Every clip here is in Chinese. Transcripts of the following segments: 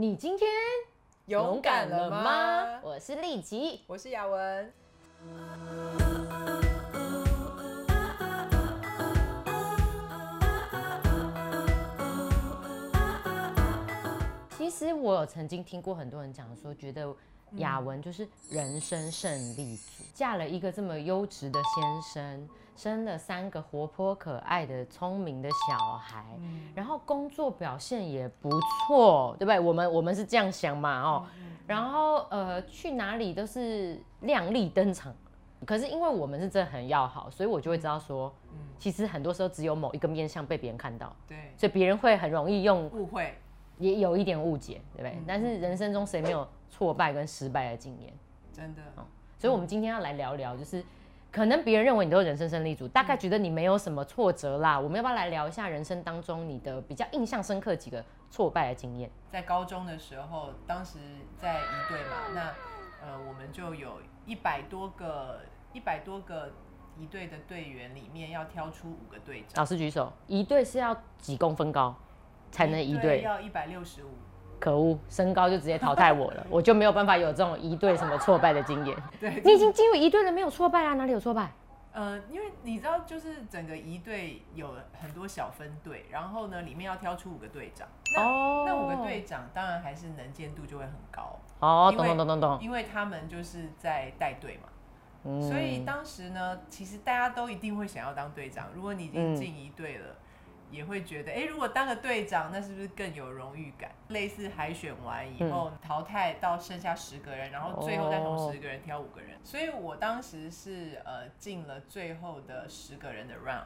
你今天勇敢了吗？我是丽吉。我是雅文。其实我曾经听过很多人讲说，觉得雅文就是人生胜利组，嫁了一个这么优质的先生，生了三个活泼可爱的、聪明的小孩，然后工作表现也不错，对不对？我们我们是这样想嘛，哦，然后呃，去哪里都是亮丽登场。可是因为我们是真的很要好，所以我就会知道说，其实很多时候只有某一个面相被别人看到，对，所以别人会很容易用误会。也有一点误解，对不对？但是人生中谁没有挫败跟失败的经验？真的。所以，我们今天要来聊聊，就是可能别人认为你都是人生胜利组，大概觉得你没有什么挫折啦。我们要不要来聊一下人生当中你的比较印象深刻几个挫败的经验？在高中的时候，当时在一队嘛，那呃，我们就有一百多个一百多个一队的队员里面，要挑出五个队长。老师举手，一队是要几公分高？才能一队要一百六十五，可恶，身高就直接淘汰我了，我就没有办法有这种一队什么挫败的经验。对，你已经进入一队了，没有挫败啊？哪里有挫败？呃，因为你知道，就是整个一队有很多小分队，然后呢，里面要挑出五个队长。哦，那五个队长当然还是能见度就会很高。哦，懂懂懂懂懂。因为他们就是在带队嘛，所以当时呢，其实大家都一定会想要当队长。如果你已经进一队了。也会觉得，哎，如果当个队长，那是不是更有荣誉感？类似海选完以后淘汰到剩下十个人，然后最后再从十个人挑五个人。所以我当时是呃进了最后的十个人的 round，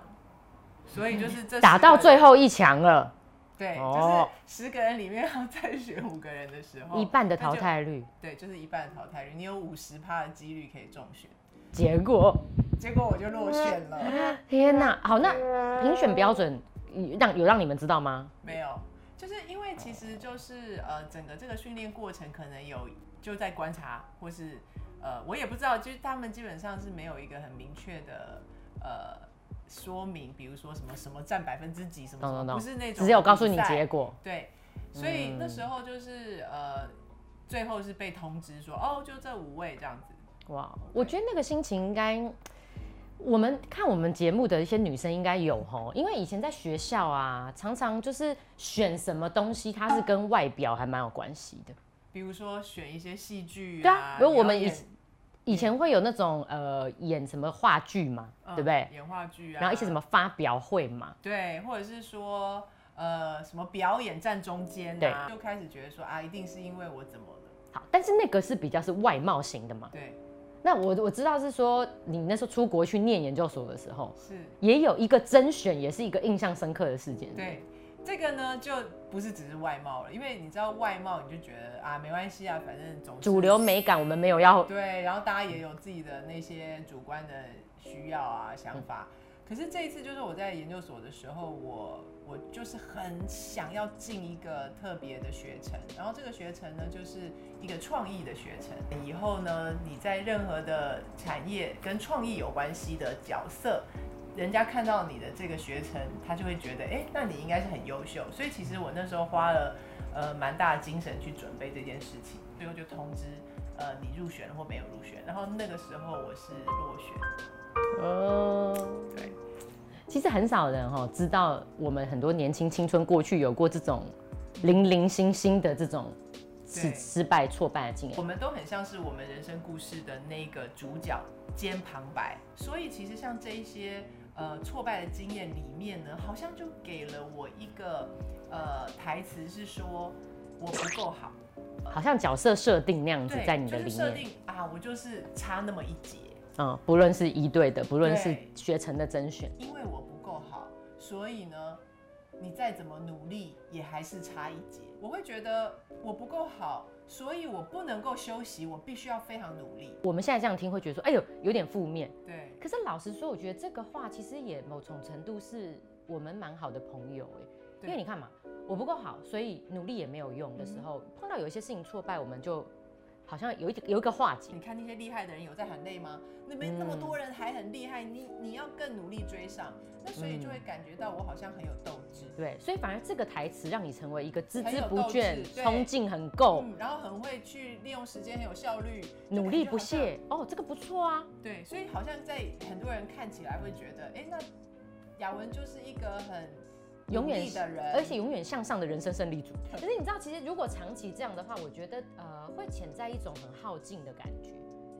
所以就是这打到最后一强了。对，就是十个人里面要再选五个人的时候，一半的淘汰率。对，就是一半的淘汰率，你有五十趴的几率可以中选。结果，结果我就落选了。天哪！好，那评选标准。让有让你们知道吗？没有，就是因为其实就是呃，整个这个训练过程可能有就在观察，或是呃，我也不知道，就是他们基本上是没有一个很明确的呃说明，比如说什么什么占百分之几什么，不是那种，只有告诉你结果。对，所以那时候就是呃，最后是被通知说哦，就这五位这样子。哇，我觉得那个心情应该。我们看我们节目的一些女生应该有吼，因为以前在学校啊，常常就是选什么东西，它是跟外表还蛮有关系的。比如说选一些戏剧，对啊，比如我们以以前会有那种呃演什么话剧嘛，对不对？演话剧啊，然后一些什么发表会嘛，对，或者是说呃什么表演站中间啊，就开始觉得说啊，一定是因为我怎么了。好，但是那个是比较是外貌型的嘛，对。那我我知道是说，你那时候出国去念研究所的时候，是也有一个甄选，也是一个印象深刻的事件。对，这个呢就不是只是外貌了，因为你知道外貌，你就觉得啊没关系啊，反正总主流美感我们没有要对，然后大家也有自己的那些主观的需要啊想法。可是这一次就是我在研究所的时候，我我就是很想要进一个特别的学程，然后这个学程呢就是一个创意的学程。以后呢你在任何的产业跟创意有关系的角色，人家看到你的这个学程，他就会觉得，哎，那你应该是很优秀。所以其实我那时候花了呃蛮大的精神去准备这件事情，最后就通知呃你入选了或没有入选，然后那个时候我是落选。哦，对，其实很少人哈知道我们很多年轻青春过去有过这种零零星星的这种失失败挫败的经验。我们都很像是我们人生故事的那个主角兼旁白，所以其实像这一些呃挫败的经验里面呢，好像就给了我一个呃台词是说我不够好，好像角色设定那样子在你的里面。设定啊，我就是差那么一截。嗯，不论是一队的，不论是学成的甄选，因为我所以呢，你再怎么努力也还是差一截。我会觉得我不够好，所以我不能够休息，我必须要非常努力。我们现在这样听会觉得说，哎呦，有点负面。对。可是老实说，我觉得这个话其实也某种程度是我们蛮好的朋友哎，因为你看嘛，我不够好，所以努力也没有用的时候，碰到有一些事情挫败，我们就。好像有一有一个化解。你看那些厉害的人有在很累吗？那边那么多人还很厉害，你你要更努力追上，那所以就会感觉到我好像很有斗志。对，所以反而这个台词让你成为一个孜孜不倦冲劲很够、嗯，然后很会去利用时间，很有效率，努力不。懈。哦，这个不错啊。对，所以好像在很多人看起来会觉得，哎，那雅文就是一个很永远的人，而且永远向上的人生胜利组。可是你知道，其实如果长期这样的话，我觉得呃会潜在一种很耗尽的感觉，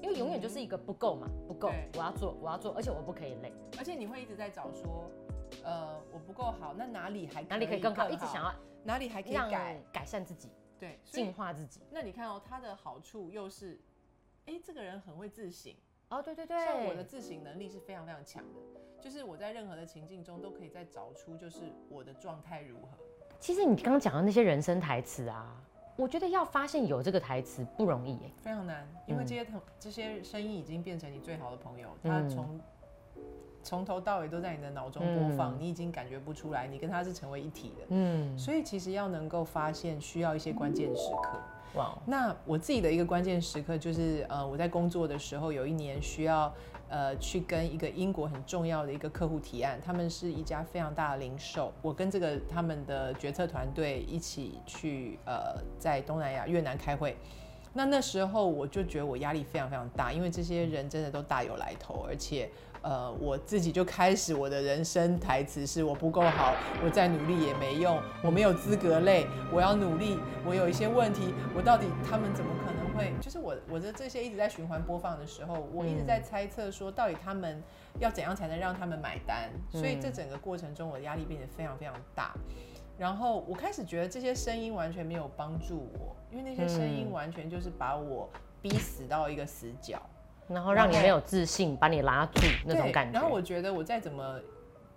因为永远就是一个不够嘛，不够，我要做，我要做，而且我不可以累，而且你会一直在找说，呃，我不够好，那哪里还哪里可以更好，一直想要？哪里还可以改，改善自己，对，进化自己。那你看哦，他的好处又是，哎，这个人很会自省，哦，对对对像我的，自省能力是非常非常强的，就是我在任何的情境中都可以再找出，就是我的状态如何。其实你刚刚讲的那些人生台词啊，我觉得要发现有这个台词不容易耶。非常难，因为嗯这些同、这些声音已经变成你最好的朋友，他嗯从从头到尾都在你的脑中播放，嗯你已经感觉不出来，你跟他是成为一体的。嗯，所以其实要能够发现，需要一些关键时刻。那我自己的一个关键时刻就是，呃，我在工作的时候，有一年需要，呃，去跟一个英国很重要的一个客户提案，他们是一家非常大的零售，我跟这个他们的决策团队一起去，呃，在东南亚越南开会。那那时候我就觉得我压力非常非常大，因为这些人真的都大有来头，而且呃我自己就开始我的人生台词是我不够好，我再努力也没用，我没有资格累，我要努力，我有一些问题，我到底他们怎么可能会？就是我我的这些一直在循环播放的时候，我一直在猜测说到底他们要怎样才能让他们买单，所以这整个过程中我的压力变得非常非常大。然后我开始觉得这些声音完全没有帮助我，因为那些声音嗯完全就是把我逼死到一个死角然后让你没有自信，把你拉住那种感觉。然后我觉得我再怎么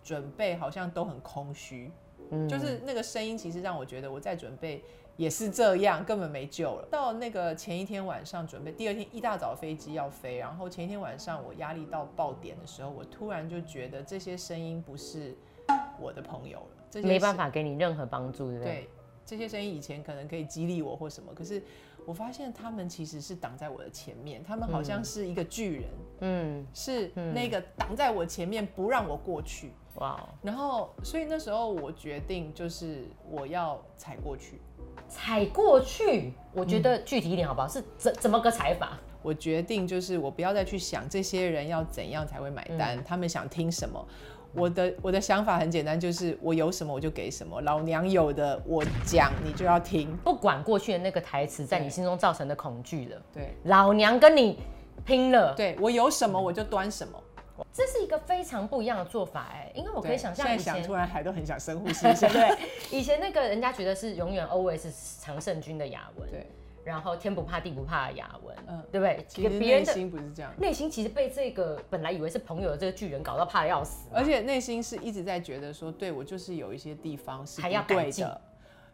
准备，好像都很空虚，嗯就是那个声音其实让我觉得我再准备也是这样，根本没救了。到那个前一天晚上准备，第二天一大早飞机要飞，然后前一天晚上我压力到爆点的时候，我突然就觉得这些声音不是我的朋友了，这些没办法给你任何帮助，对不对？对，这些声音以前可能可以激励我或什么，可是我发现他们其实是挡在我的前面，他们好像是一个巨人，嗯，是那个挡在我前面不让我过去。哇哦，然后，所以那时候我决定就是我要踩过去，踩过去，我觉得具体一点好不好？是怎怎么个踩法？我决定就是我不要再去想这些人要怎样才会买单，他们想听什么。我的我的想法很简单，就是我有什么我就给什么，老娘有的我讲你就要听。不管过去的那个台词在你心中造成的恐惧了，对老娘跟你拼了，对，我有什么我就端什么。这是一个非常不一样的做法哎，因为我可以想象以前现在想，突然还都很想深呼吸一下。对，以前那个人家觉得是永远 always 是常胜军的雅文，对，然后天不怕地不怕的雅文，嗯对不对？其实内别人的心不是这样，内心其实被这个本来以为是朋友的这个巨人搞到怕的要死，而且内心是一直在觉得说，对我就是有一些地方是不对的。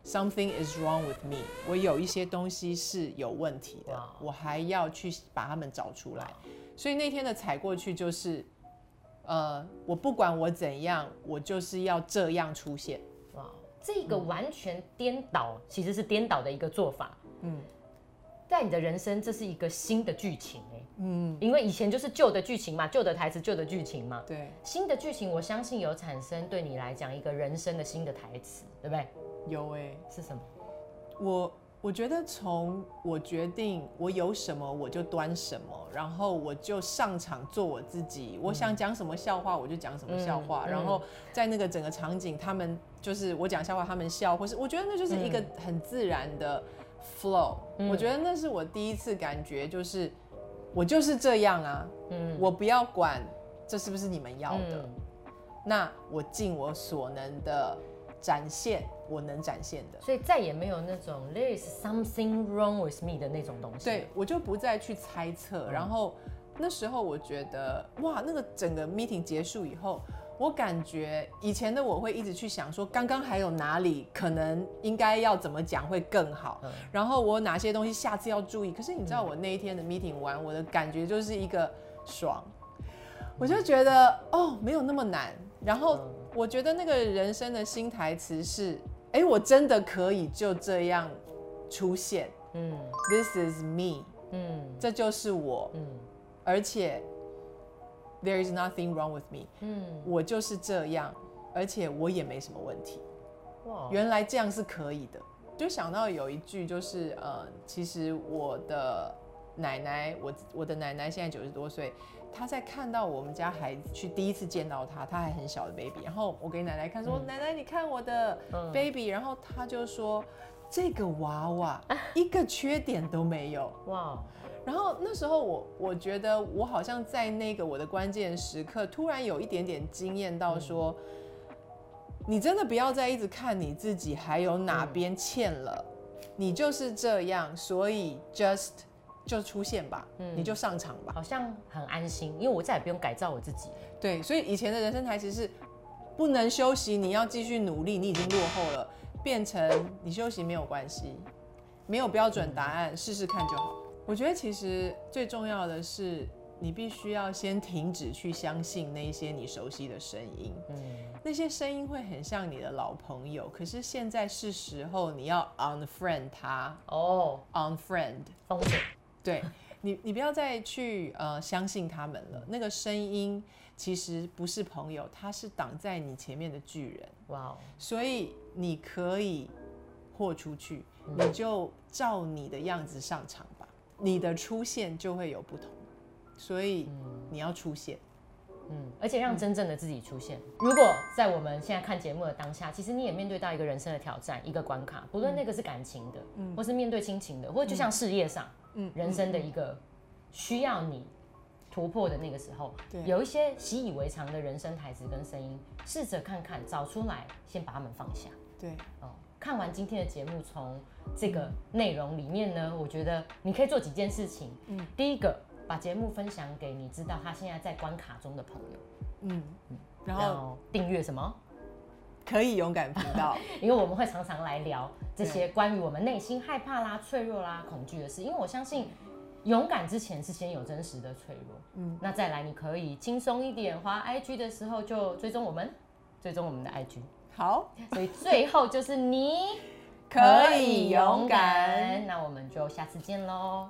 Something is wrong with me，我有一些东西是有问题的我还要去把他们找出来。所以那天的踩过去就是，呃，我不管我怎样，我就是要这样出现。哇，这个完全颠倒，其实是颠倒的一个做法。嗯在你的人生，这是一个新的剧情哎，嗯，因为以前就是旧的剧情嘛，旧的台词，旧的剧情嘛。对，新的剧情，我相信有产生对你来讲一个人生的新的台词，对不对？有哎、是什么？我我觉得从我决定我有什么我就端什么，然后我就上场做我自己，我想讲什么笑话我就讲什么笑话，嗯然后在那个整个场景，他们就是我讲笑话他们笑，或是我觉得那就是一个很自然的 flow，、嗯我觉得那是我第一次感觉就是我就是这样啊，嗯我不要管这是不是你们要的，嗯那我尽我所能的展现我能展现的。所以再也没有那种 there is something wrong with me 的那种东西。对，我就不再去猜测。然后那时候我觉得，哇，那个整个 meeting 结束以后，我感觉以前的我会一直去想说，刚刚还有哪里可能应该要怎么讲会更好，嗯。然后我有哪些东西下次要注意。可是你知道，我那一天的 meeting 完，我的感觉就是一个爽，我就觉得哦，没有那么难。然后嗯。我觉得那个人生的新台词是，哎，我真的可以就这样出现。嗯。This is me，嗯。这就是我，嗯。而且 there is nothing wrong with me，嗯，我就是这样，而且我也没什么问题。哇，原来这样是可以的。就想到有一句，就是呃，其实我的奶奶，我我的奶奶现在九十多岁，她在看到我们家孩子去第一次见到她，她还很小的 baby，然后我给奶奶看说，嗯奶奶你看我的嗯。baby，、然后她就说这个娃娃一个缺点都没有。哇，然后那时候我我觉得我好像在那个我的关键时刻，突然有一点点惊艳到说，你真的不要再一直看你自己还有哪边欠了，你就是这样，所以 just 就出现吧，你就上场吧。好像很安心，因为我再也不用改造我自己了。对，所以以前的人生台词是不能休息，你要继续努力，你已经落后了，变成你休息没有关系，没有标准答案，试试看就好。我觉得其实最重要的是，你必须要先停止去相信那些你熟悉的声音，嗯，那些声音会很像你的老朋友，可是现在是时候你要 unfriend 他。哦，，unfriend。风险，对你，你不要再去呃相信他们了。那个声音其实不是朋友，他是挡在你前面的巨人，哇哦，所以你可以豁出去，你就照你的样子上场吧，你的出现就会有不同。所以你要出现，嗯，而且让真正的自己出现。如果在我们现在看节目的当下，其实你也面对到一个人生的挑战，一个关卡，不论那个是感情的，或是面对亲情的，或者就像事业上，嗯人生的一个需要你突破的那个时候对，有一些习以为常的人生台词跟声音，试着看看找出来，先把它们放下。对，哦，看完今天的节目，从这个内容里面呢，我觉得你可以做几件事情。嗯，第一个，把节目分享给你知道他现在在关卡中的朋友，嗯，然后订阅什么？可以勇敢频道，因为我们会常常来聊这些关于我们内心害怕啦、脆弱啦、恐惧的事。因为我相信，勇敢之前是先有真实的脆弱。嗯，那再来，你可以轻松一点，滑 IG 的时候就追踪我们，追踪我们的 IG。好，所以最后就是你 可以勇敢。那我们就下次见喽，